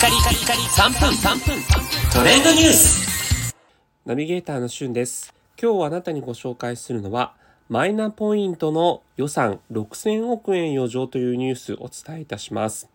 カリカリカリ3分3分トレンドニュースナビゲーターのしゅんです。今日あなたにご紹介するのは、マイナポイントの予算6000億円余剰というニュースをお伝えいたします。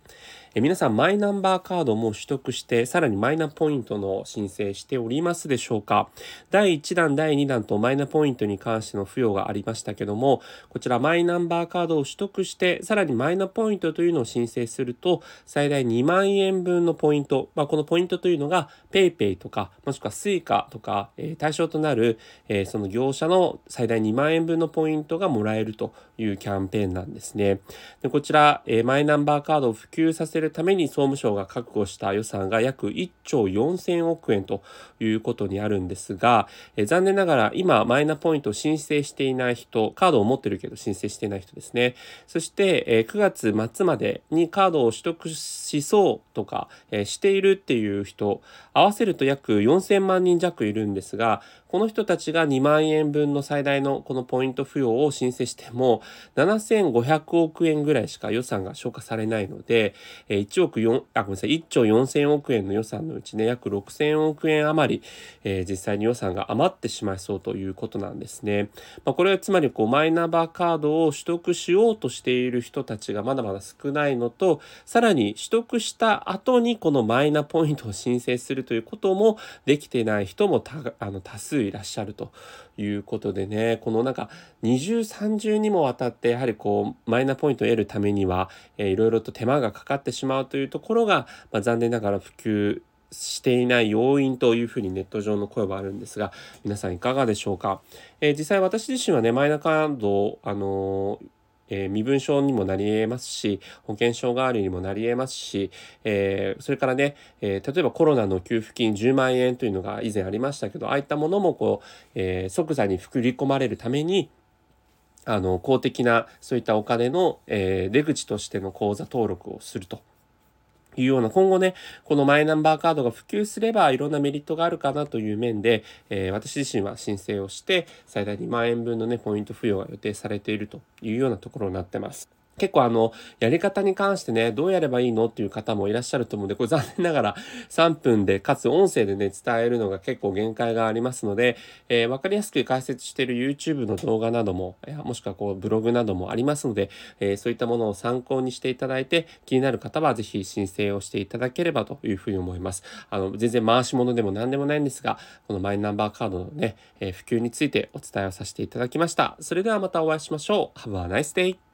え皆さん、マイナンバーカードも取得して、さらにマイナポイントの申請しておりますでしょうか？第1弾、第2弾とマイナポイントに関しての付与がありましたけども、こちらマイナンバーカードを取得して、さらにマイナポイントというのを申請すると、最大2万円分のポイント、まあ、このポイントというのが PayPay とか、もしくは Suica とか、え対象となる、えその業者の最大2万円分のポイントがもらえるというキャンペーンなんですね。でこちら、えマイナンバーカードを普及させるために総務省が確保した予算が約1兆4000億円ということにあるんですが、えー残念ながら今マイナポイント申請していない人、カードを持ってるけど申請していない人ですね。そして、えー9月末までにカードを取得しそうとか、えーしているっていう人、合わせると約4000万人弱いるんですが、この人たちが2万円分の最大のこのポイント付与を申請しても、7500億円ぐらいしか予算が消化されないので、え1億4、あ、ごめんなさい、1兆4000億円の予算のうちね、約6000億円余り、えー実際に予算が余ってしまいそうということなんですね。まあ、これはつまりこうマイナンバーカードを取得しようとしている人たちがまだまだ少ないのと、さらに取得した後にこのマイナポイントを申請するということもできてない人もあの多数いらっしゃるということでね、このなんか二重三重にもわたってやはりこうマイナポイントを得るためには、えーいろいろと手間がかかってしまうというところが、まあ、残念ながら普及していない要因というふうにネット上の声はあるんですが皆さんいかがでしょうか、えー実際私自身はねマイナカードをあのーえー身分証にもなり得ますし保険証代わりにもなり得ますし、えーそれからね、えー例えばコロナの給付金10万円というのが以前ありましたけどああいったものもこう、えー即座に振り込まれるためにあの公的なそういったお金の、えー出口としての口座登録をすると。いうような今後ねこのマイナンバーカードが普及すればいろんなメリットがあるかなという面で、えー私自身は申請をして最大2万円分のねポイント付与が予定されているというようなところになってます。結構あの、やり方に関してね、どうやればいいのっていう方もいらっしゃると思うんで、これ残念ながら3分で、かつ音声でね、伝えるのが結構限界がありますので、えーわかりやすく解説している YouTube の動画なども、もしくはこうブログなどもありますので、えーそういったものを参考にしていただいて、気になる方はぜひ申請をしていただければというふうに思います。あの、全然回し物でも何でもないんですが、このマイナンバーカードのね、えー普及についてお伝えをさせていただきました。それではまたお会いしましょう。Have a nice day!